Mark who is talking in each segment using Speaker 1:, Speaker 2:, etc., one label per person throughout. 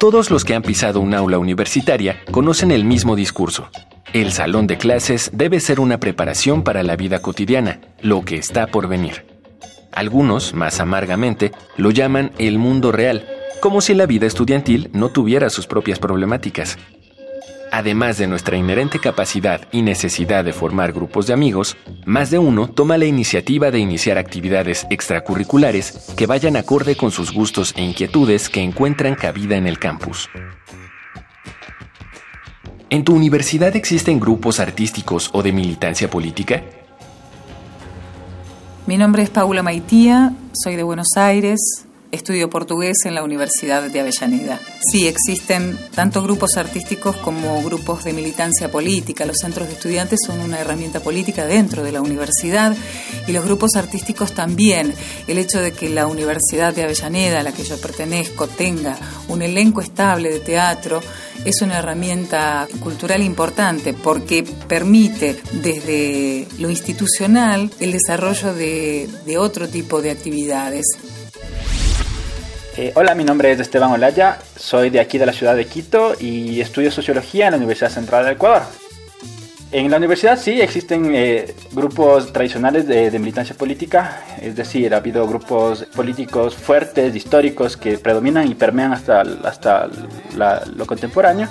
Speaker 1: Todos los que han pisado un aula universitaria conocen el mismo discurso. El salón de clases debe ser una preparación para la vida cotidiana, lo que está por venir. Algunos, más amargamente, lo llaman el mundo real, como si la vida estudiantil no tuviera sus propias problemáticas. Además de nuestra inherente capacidad y necesidad de formar grupos de amigos, más de uno toma la iniciativa de iniciar actividades extracurriculares que vayan acorde con sus gustos e inquietudes que encuentran cabida en el campus. ¿En tu universidad existen grupos artísticos o de militancia política?
Speaker 2: Mi nombre es Paula Maitía, soy de Buenos Aires, Estudio portugués en la Universidad de Avellaneda. Sí, existen tanto grupos artísticos como grupos de militancia política. Los centros de estudiantes son una herramienta política dentro de la universidad y los grupos artísticos también. El hecho de que la Universidad de Avellaneda, a la que yo pertenezco, tenga un elenco estable de teatro es una herramienta cultural importante porque permite desde lo institucional el desarrollo de, de otro tipo de actividades.
Speaker 3: Eh, hola, mi nombre es Esteban Olaya, soy de aquí de la ciudad de Quito y estudio sociología en la Universidad Central del Ecuador. En la universidad sí existen eh, grupos tradicionales de, militancia política, es decir, ha habido grupos políticos fuertes, históricos, que predominan y permean hasta, hasta lo contemporáneo.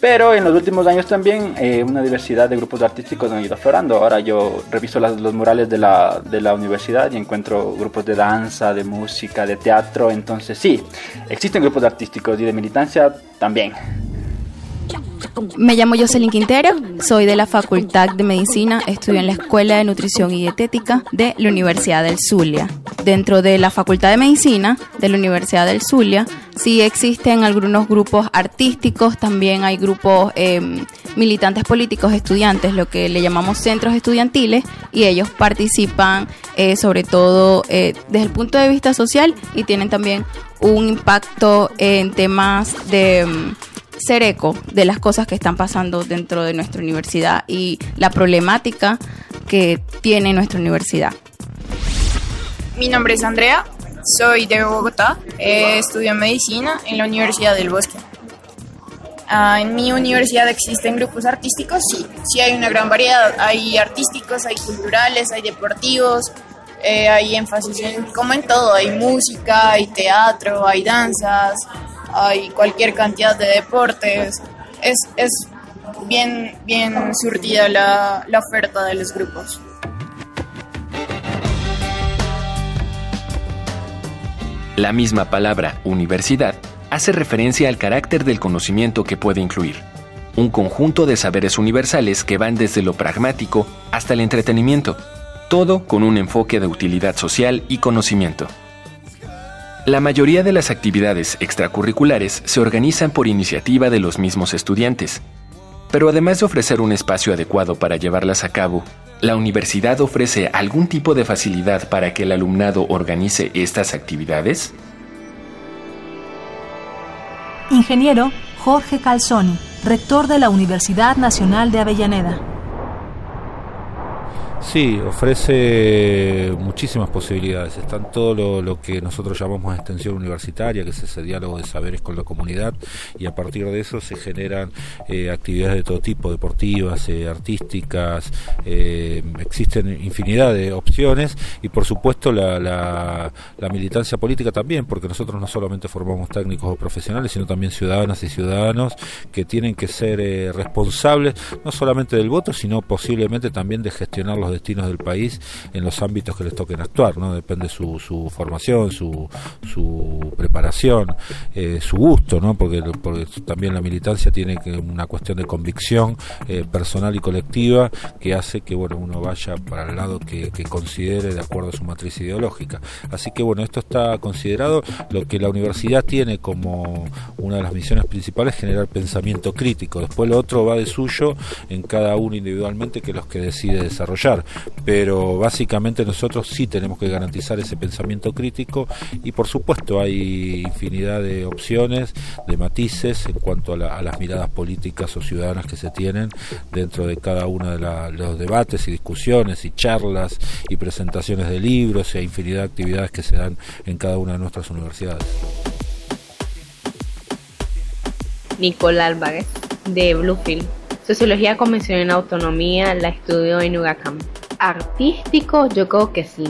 Speaker 3: Pero en los últimos años también eh, una diversidad de grupos artísticos han ido aflorando. Ahora yo reviso los murales de la, de la universidad y encuentro grupos de danza, de música, de teatro. Entonces sí, existen grupos artísticos y de militancia también.
Speaker 4: Me llamo Jocelyn Quintero, soy de la Facultad de Medicina, estudio en la Escuela de Nutrición y Dietética de la Universidad del Zulia. Dentro de la Facultad de Medicina de la Universidad del Zulia, sí existen algunos grupos artísticos, también hay grupos em, militantes políticos, estudiantes, lo que le llamamos centros estudiantiles, y ellos participan eh, sobre todo eh, desde el punto de vista social y tienen también un impacto en temas de em, ser eco de las cosas que están pasando dentro de nuestra universidad y la problemática que tiene nuestra universidad.
Speaker 5: Mi nombre es Andrea, soy de Bogotá, estudio medicina en la Universidad del Bosque. Ah, en mi universidad existen grupos artísticos, sí, sí hay una gran variedad. Hay artísticos, hay culturales, hay deportivos, eh, hay énfasis en, como en todo, hay música, hay teatro, hay danzas, hay cualquier cantidad de deportes. Es, es bien, bien surtida la, la oferta de los grupos.
Speaker 1: La misma palabra universidad hace referencia al carácter del conocimiento que puede incluir. Un conjunto de saberes universales que van desde lo pragmático hasta el entretenimiento, todo con un enfoque de utilidad social y conocimiento. La mayoría de las actividades extracurriculares se organizan por iniciativa de los mismos estudiantes, pero además de ofrecer un espacio adecuado para llevarlas a cabo, ¿la universidad ofrece algún tipo de facilidad para que el alumnado organice estas actividades?
Speaker 6: Ingeniero Jorge Calzoni, rector de la Universidad Nacional de Avellaneda.
Speaker 7: Sí, ofrece muchísimas posibilidades. Está todo lo, que nosotros llamamos extensión universitaria, que es ese diálogo de saberes con la comunidad, y a partir de eso se generan eh, actividades de todo tipo, deportivas, eh, artísticas, eh, existen infinidad de opciones, y por supuesto la, la, militancia política también, porque nosotros no solamente formamos técnicos o profesionales, sino también ciudadanas y ciudadanos que tienen que ser responsables no solamente del voto, sino posiblemente también de gestionar los destinos del país en los ámbitos que les toquen actuar, ¿no? Depende su, su formación, su, su preparación, eh, su gusto, ¿no? Porque, porque también la militancia tiene que una cuestión de convicción eh, personal y colectiva que hace que, bueno, uno vaya para el lado que, considere de acuerdo a su matriz ideológica. Así que, bueno, esto está considerado lo que la universidad tiene como una de las misiones principales, generar pensamiento crítico. Después lo otro va de suyo en cada uno individualmente que los que decide desarrollar. Pero básicamente nosotros sí tenemos que garantizar ese pensamiento crítico y por supuesto hay infinidad de opciones, de matices en cuanto a, las miradas políticas o ciudadanas que se tienen dentro de cada uno de, los debates y discusiones y charlas y presentaciones de libros y infinidad de actividades que se dan en cada una de nuestras universidades.
Speaker 8: Nicole Álvarez, de Bluefield. Sociología Convención en Autonomía la estudio en UGACAM. Artístico, yo creo que sí,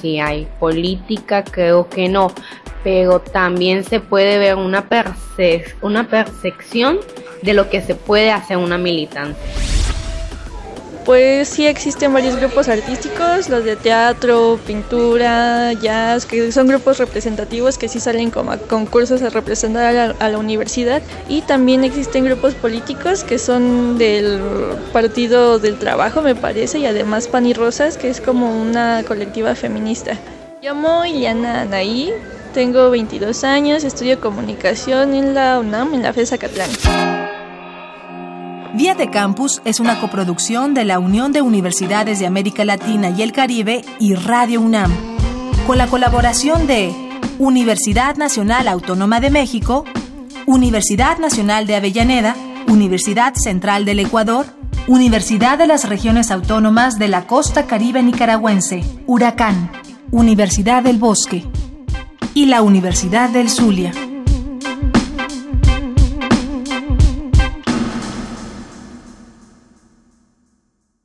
Speaker 8: sí hay. Política, creo que no. Pero también se puede ver una, una percepción de lo que se puede hacer una militancia.
Speaker 9: Pues sí existen varios grupos artísticos, los de teatro, pintura, jazz, que son grupos representativos que sí salen como a concursos a representar a la, universidad. Y también existen grupos políticos que son del Partido del Trabajo, me parece, y además Pan y Rosas, que es como una colectiva feminista. Llamo Iliana Anaí, tengo 22 años, estudio comunicación en la UNAM, en la FESA Catlán.
Speaker 6: Vía de Campus es una coproducción de la Unión de Universidades de América Latina y el Caribe y Radio UNAM, con la colaboración de Universidad Nacional Autónoma de México, Universidad Nacional de Avellaneda, Universidad Central del Ecuador, Universidad de las Regiones Autónomas de la Costa Caribe Nicaragüense, Huracán, Universidad del Bosque y la Universidad del Zulia.